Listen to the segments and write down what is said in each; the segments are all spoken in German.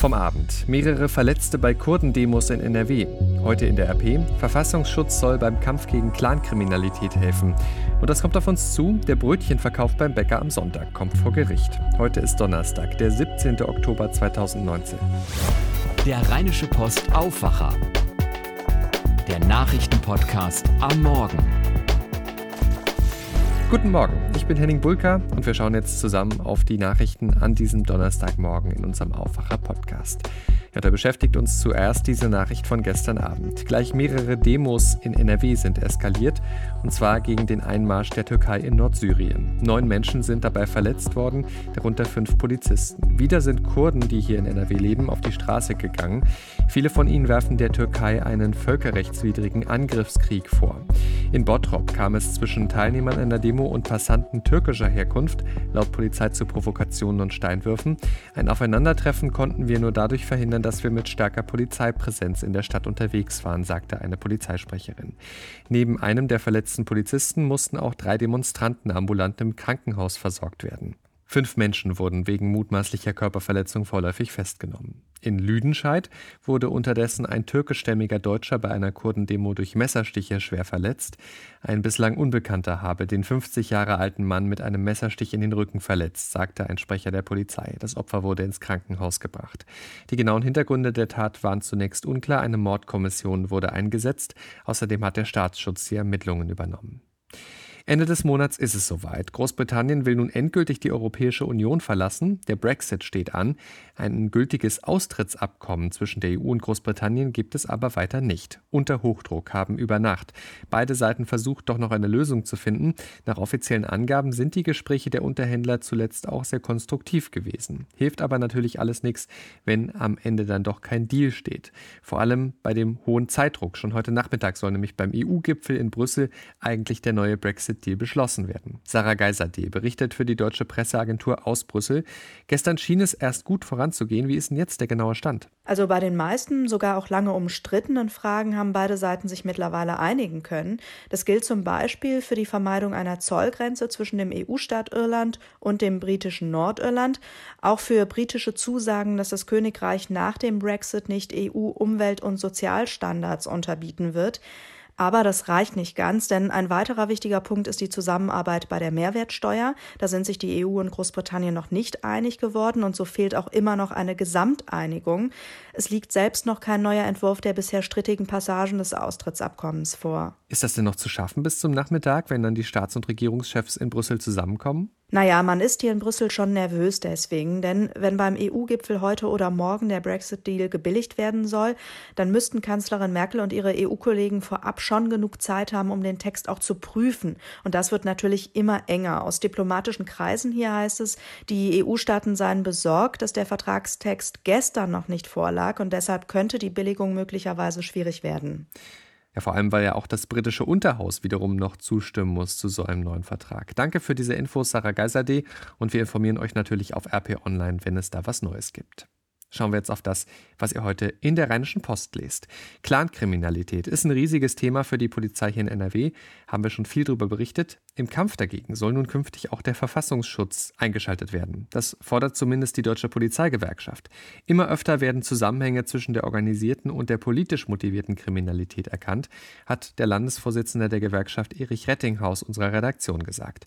vom Abend. Mehrere Verletzte bei Kurdendemos in NRW. Heute in der RP. Verfassungsschutz soll beim Kampf gegen Clankriminalität helfen. Und das kommt auf uns zu. Der Brötchenverkauf beim Bäcker am Sonntag kommt vor Gericht. Heute ist Donnerstag, der 17. Oktober 2019. Der Rheinische Post Aufwacher. Der Nachrichtenpodcast am Morgen. Guten Morgen, bin Henning Bulka und wir schauen jetzt zusammen auf die Nachrichten an diesem Donnerstagmorgen in unserem Aufwacher-Podcast. Ja, da beschäftigt uns zuerst diese Nachricht von gestern Abend. Gleich mehrere Demos in NRW sind eskaliert, und zwar gegen den Einmarsch der Türkei in Nordsyrien. Neun Menschen sind dabei verletzt worden, darunter fünf Polizisten. Wieder sind Kurden, die hier in NRW leben, auf die Straße gegangen. Viele von ihnen werfen der Türkei einen völkerrechtswidrigen Angriffskrieg vor. In Bottrop kam es zwischen Teilnehmern einer Demo und Passanten türkischer Herkunft, laut Polizei zu Provokationen und Steinwürfen. Ein Aufeinandertreffen konnten wir nur dadurch verhindern, sondern dass wir mit stärker Polizeipräsenz in der Stadt unterwegs waren, sagte eine Polizeisprecherin. Neben einem der verletzten Polizisten mussten auch drei Demonstranten ambulant im Krankenhaus versorgt werden. Fünf Menschen wurden wegen mutmaßlicher Körperverletzung vorläufig festgenommen. In Lüdenscheid wurde unterdessen ein türkischstämmiger Deutscher bei einer Kurdendemo durch Messerstiche schwer verletzt. Ein bislang Unbekannter habe den 50 Jahre alten Mann mit einem Messerstich in den Rücken verletzt, sagte ein Sprecher der Polizei. Das Opfer wurde ins Krankenhaus gebracht. Die genauen Hintergründe der Tat waren zunächst unklar. Eine Mordkommission wurde eingesetzt. Außerdem hat der Staatsschutz die Ermittlungen übernommen. Ende des Monats ist es soweit. Großbritannien will nun endgültig die Europäische Union verlassen. Der Brexit steht an. Ein gültiges Austrittsabkommen zwischen der EU und Großbritannien gibt es aber weiter nicht. Unter Hochdruck haben über Nacht beide Seiten versucht, doch noch eine Lösung zu finden. Nach offiziellen Angaben sind die Gespräche der Unterhändler zuletzt auch sehr konstruktiv gewesen. Hilft aber natürlich alles nichts, wenn am Ende dann doch kein Deal steht. Vor allem bei dem hohen Zeitdruck. Schon heute Nachmittag soll nämlich beim EU-Gipfel in Brüssel eigentlich der neue Brexit Deal beschlossen werden. Sarah Geiser-D. berichtet für die deutsche Presseagentur aus Brüssel. Gestern schien es erst gut voranzugehen. Wie ist denn jetzt der genaue Stand? Also bei den meisten, sogar auch lange umstrittenen Fragen haben beide Seiten sich mittlerweile einigen können. Das gilt zum Beispiel für die Vermeidung einer Zollgrenze zwischen dem EU-Staat Irland und dem britischen Nordirland, auch für britische Zusagen, dass das Königreich nach dem Brexit nicht EU-Umwelt- und Sozialstandards unterbieten wird. Aber das reicht nicht ganz, denn ein weiterer wichtiger Punkt ist die Zusammenarbeit bei der Mehrwertsteuer. Da sind sich die EU und Großbritannien noch nicht einig geworden und so fehlt auch immer noch eine Gesamteinigung. Es liegt selbst noch kein neuer Entwurf der bisher strittigen Passagen des Austrittsabkommens vor. Ist das denn noch zu schaffen bis zum Nachmittag, wenn dann die Staats- und Regierungschefs in Brüssel zusammenkommen? Naja, man ist hier in Brüssel schon nervös deswegen, denn wenn beim EU-Gipfel heute oder morgen der Brexit-Deal gebilligt werden soll, dann müssten Kanzlerin Merkel und ihre EU-Kollegen vorab schon genug Zeit haben, um den Text auch zu prüfen. Und das wird natürlich immer enger. Aus diplomatischen Kreisen hier heißt es, die EU-Staaten seien besorgt, dass der Vertragstext gestern noch nicht vorlag und deshalb könnte die Billigung möglicherweise schwierig werden. Ja, vor allem, weil ja auch das britische Unterhaus wiederum noch zustimmen muss zu so einem neuen Vertrag. Danke für diese Infos, Sarah Geiserde, und wir informieren euch natürlich auf RP Online, wenn es da was Neues gibt. Schauen wir jetzt auf das, was ihr heute in der Rheinischen Post lest. Clankriminalität ist ein riesiges Thema für die Polizei hier in NRW, haben wir schon viel darüber berichtet. Im Kampf dagegen soll nun künftig auch der Verfassungsschutz eingeschaltet werden. Das fordert zumindest die Deutsche Polizeigewerkschaft. Immer öfter werden Zusammenhänge zwischen der organisierten und der politisch motivierten Kriminalität erkannt, hat der Landesvorsitzende der Gewerkschaft Erich Rettinghaus unserer Redaktion gesagt.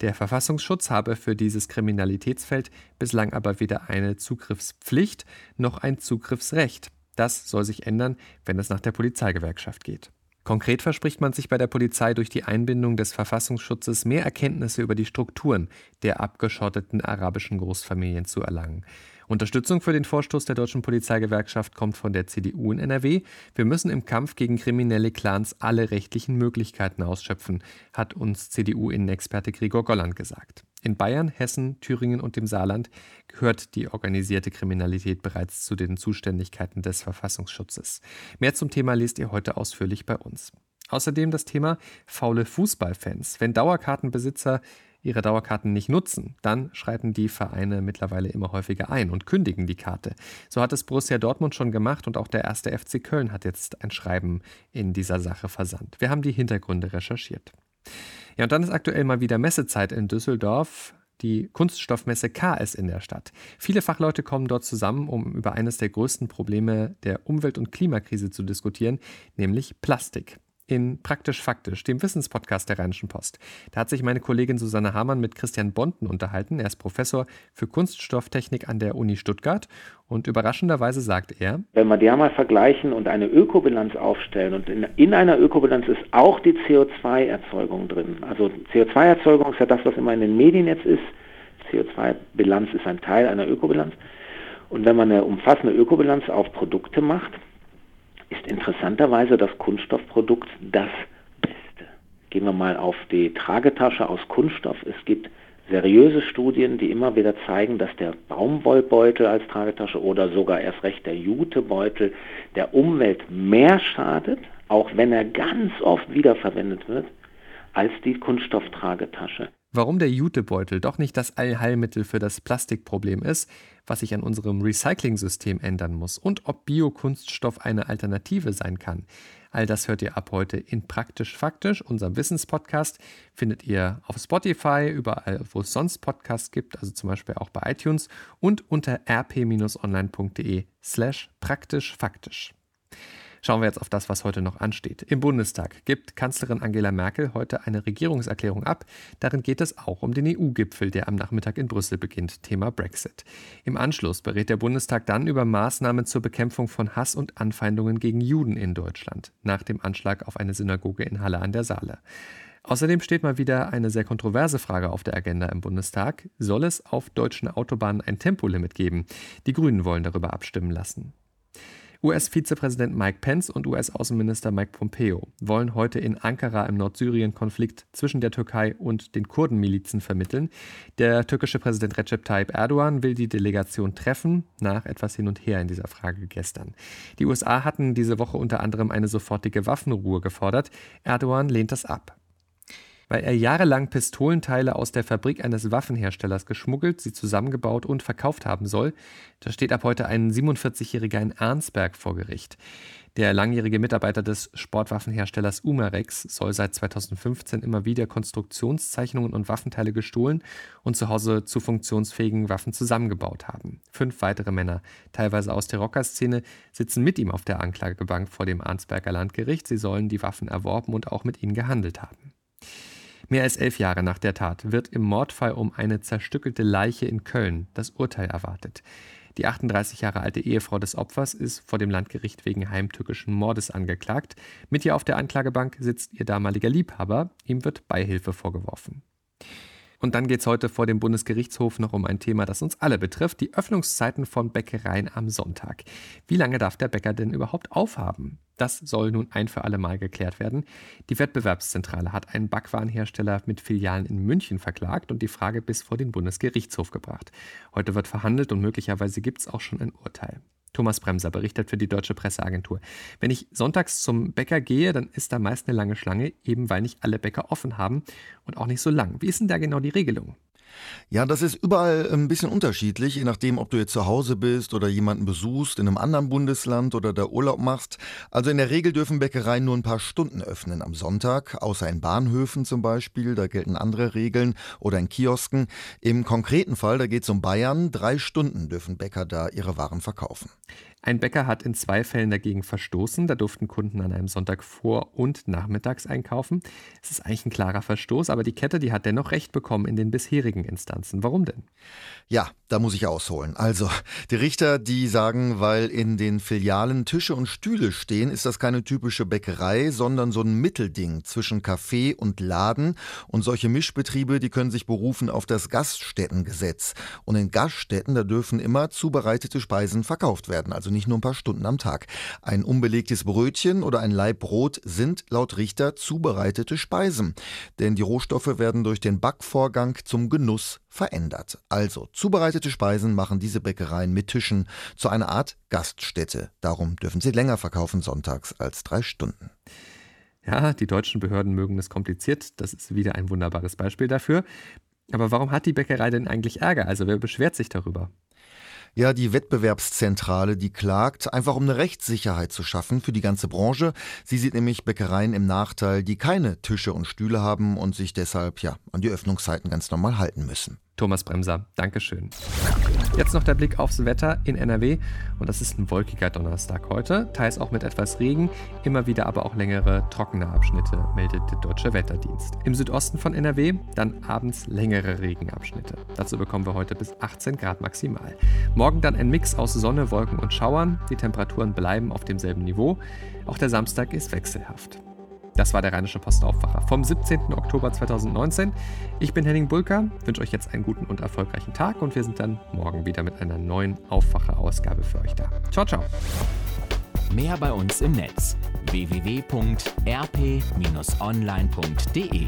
Der Verfassungsschutz habe für dieses Kriminalitätsfeld bislang aber weder eine Zugriffspflicht noch ein Zugriffsrecht. Das soll sich ändern, wenn es nach der Polizeigewerkschaft geht. Konkret verspricht man sich bei der Polizei durch die Einbindung des Verfassungsschutzes mehr Erkenntnisse über die Strukturen der abgeschotteten arabischen Großfamilien zu erlangen. Unterstützung für den Vorstoß der Deutschen Polizeigewerkschaft kommt von der CDU in NRW. Wir müssen im Kampf gegen kriminelle Clans alle rechtlichen Möglichkeiten ausschöpfen, hat uns CDU-Innenexperte Gregor Golland gesagt. In Bayern, Hessen, Thüringen und dem Saarland gehört die organisierte Kriminalität bereits zu den Zuständigkeiten des Verfassungsschutzes. Mehr zum Thema lest ihr heute ausführlich bei uns. Außerdem das Thema faule Fußballfans. Wenn Dauerkartenbesitzer ihre Dauerkarten nicht nutzen, dann schreiten die Vereine mittlerweile immer häufiger ein und kündigen die Karte. So hat es Borussia Dortmund schon gemacht und auch der erste FC Köln hat jetzt ein Schreiben in dieser Sache versandt. Wir haben die Hintergründe recherchiert. Ja, und dann ist aktuell mal wieder Messezeit in Düsseldorf. die Kunststoffmesse KS in der Stadt. Viele Fachleute kommen dort zusammen, um über eines der größten Probleme der Umwelt- und Klimakrise zu diskutieren, nämlich Plastik in Praktisch Faktisch, dem Wissenspodcast der Rheinischen Post. Da hat sich meine Kollegin Susanne Hamann mit Christian Bonten unterhalten. Er ist Professor für Kunststofftechnik an der Uni Stuttgart und überraschenderweise sagt er, wenn wir die einmal vergleichen und eine Ökobilanz aufstellen und in, in einer Ökobilanz ist auch die CO2-Erzeugung drin. Also CO2-Erzeugung ist ja das, was immer in den Medien jetzt ist. CO2-Bilanz ist ein Teil einer Ökobilanz. Und wenn man eine umfassende Ökobilanz auf Produkte macht, ist interessanterweise das Kunststoffprodukt das Beste. Gehen wir mal auf die Tragetasche aus Kunststoff. Es gibt seriöse Studien, die immer wieder zeigen, dass der Baumwollbeutel als Tragetasche oder sogar erst recht der Jutebeutel der Umwelt mehr schadet, auch wenn er ganz oft wiederverwendet wird, als die Kunststofftragetasche. Warum der Jutebeutel doch nicht das Allheilmittel für das Plastikproblem ist, was sich an unserem Recycling-System ändern muss und ob Biokunststoff eine Alternative sein kann. All das hört ihr ab heute in Praktisch Faktisch, unserem Wissenspodcast. Findet ihr auf Spotify, überall, wo es sonst Podcasts gibt, also zum Beispiel auch bei iTunes und unter rp-online.de slash praktisch faktisch. Schauen wir jetzt auf das, was heute noch ansteht. Im Bundestag gibt Kanzlerin Angela Merkel heute eine Regierungserklärung ab. Darin geht es auch um den EU-Gipfel, der am Nachmittag in Brüssel beginnt, Thema Brexit. Im Anschluss berät der Bundestag dann über Maßnahmen zur Bekämpfung von Hass und Anfeindungen gegen Juden in Deutschland, nach dem Anschlag auf eine Synagoge in Halle an der Saale. Außerdem steht mal wieder eine sehr kontroverse Frage auf der Agenda im Bundestag. Soll es auf deutschen Autobahnen ein Tempolimit geben? Die Grünen wollen darüber abstimmen lassen. US-Vizepräsident Mike Pence und US-Außenminister Mike Pompeo wollen heute in Ankara im Nordsyrien-Konflikt zwischen der Türkei und den Kurdenmilizen vermitteln. Der türkische Präsident Recep Tayyip Erdogan will die Delegation treffen, nach etwas hin und her in dieser Frage gestern. Die USA hatten diese Woche unter anderem eine sofortige Waffenruhe gefordert. Erdogan lehnt das ab weil er jahrelang Pistolenteile aus der Fabrik eines Waffenherstellers geschmuggelt, sie zusammengebaut und verkauft haben soll. Da steht ab heute ein 47-Jähriger in Arnsberg vor Gericht. Der langjährige Mitarbeiter des Sportwaffenherstellers Umarex soll seit 2015 immer wieder Konstruktionszeichnungen und Waffenteile gestohlen und zu Hause zu funktionsfähigen Waffen zusammengebaut haben. Fünf weitere Männer, teilweise aus der Rockerszene, sitzen mit ihm auf der Anklagebank vor dem Arnsberger Landgericht. Sie sollen die Waffen erworben und auch mit ihnen gehandelt haben. Mehr als elf Jahre nach der Tat wird im Mordfall um eine zerstückelte Leiche in Köln das Urteil erwartet. Die 38 Jahre alte Ehefrau des Opfers ist vor dem Landgericht wegen heimtückischen Mordes angeklagt. Mit ihr auf der Anklagebank sitzt ihr damaliger Liebhaber. Ihm wird Beihilfe vorgeworfen. Und dann geht es heute vor dem Bundesgerichtshof noch um ein Thema, das uns alle betrifft, die Öffnungszeiten von Bäckereien am Sonntag. Wie lange darf der Bäcker denn überhaupt aufhaben? Das soll nun ein für alle Mal geklärt werden. Die Wettbewerbszentrale hat einen Backwarenhersteller mit Filialen in München verklagt und die Frage bis vor den Bundesgerichtshof gebracht. Heute wird verhandelt und möglicherweise gibt es auch schon ein Urteil. Thomas Bremser berichtet für die Deutsche Presseagentur. Wenn ich sonntags zum Bäcker gehe, dann ist da meist eine lange Schlange, eben weil nicht alle Bäcker offen haben und auch nicht so lang. Wie ist denn da genau die Regelung? Ja, das ist überall ein bisschen unterschiedlich, je nachdem, ob du jetzt zu Hause bist oder jemanden besuchst in einem anderen Bundesland oder da Urlaub machst. Also in der Regel dürfen Bäckereien nur ein paar Stunden öffnen am Sonntag, außer in Bahnhöfen zum Beispiel, da gelten andere Regeln oder in Kiosken. Im konkreten Fall, da geht es um Bayern, drei Stunden dürfen Bäcker da ihre Waren verkaufen. Ein Bäcker hat in zwei Fällen dagegen verstoßen. Da durften Kunden an einem Sonntag vor und nachmittags einkaufen. Es ist eigentlich ein klarer Verstoß, aber die Kette, die hat dennoch Recht bekommen in den bisherigen Instanzen. Warum denn? Ja, da muss ich ausholen. Also, die Richter, die sagen, weil in den Filialen Tische und Stühle stehen, ist das keine typische Bäckerei, sondern so ein Mittelding zwischen Café und Laden. Und solche Mischbetriebe, die können sich berufen auf das Gaststättengesetz. Und in Gaststätten, da dürfen immer zubereitete Speisen verkauft werden. Also nicht nur ein paar Stunden am Tag. Ein unbelegtes Brötchen oder ein Laib Brot sind laut Richter zubereitete Speisen, denn die Rohstoffe werden durch den Backvorgang zum Genuss verändert. Also zubereitete Speisen machen diese Bäckereien mit Tischen zu einer Art Gaststätte. Darum dürfen sie länger verkaufen sonntags als drei Stunden. Ja, die deutschen Behörden mögen es kompliziert. Das ist wieder ein wunderbares Beispiel dafür. Aber warum hat die Bäckerei denn eigentlich Ärger? Also wer beschwert sich darüber? Ja, die Wettbewerbszentrale, die klagt, einfach um eine Rechtssicherheit zu schaffen für die ganze Branche. Sie sieht nämlich Bäckereien im Nachteil, die keine Tische und Stühle haben und sich deshalb ja an die Öffnungszeiten ganz normal halten müssen. Thomas Bremser, Dankeschön. Jetzt noch der Blick aufs Wetter in NRW. Und das ist ein wolkiger Donnerstag heute, teils auch mit etwas Regen, immer wieder aber auch längere trockene Abschnitte, meldet der Deutsche Wetterdienst. Im Südosten von NRW dann abends längere Regenabschnitte. Dazu bekommen wir heute bis 18 Grad maximal. Morgen dann ein Mix aus Sonne, Wolken und Schauern. Die Temperaturen bleiben auf demselben Niveau. Auch der Samstag ist wechselhaft. Das war der Rheinische Postaufwacher vom 17. Oktober 2019. Ich bin Henning Bulka, wünsche euch jetzt einen guten und erfolgreichen Tag und wir sind dann morgen wieder mit einer neuen Aufwacher-Ausgabe für euch da. Ciao, ciao. Mehr bei uns im Netz www.rp-online.de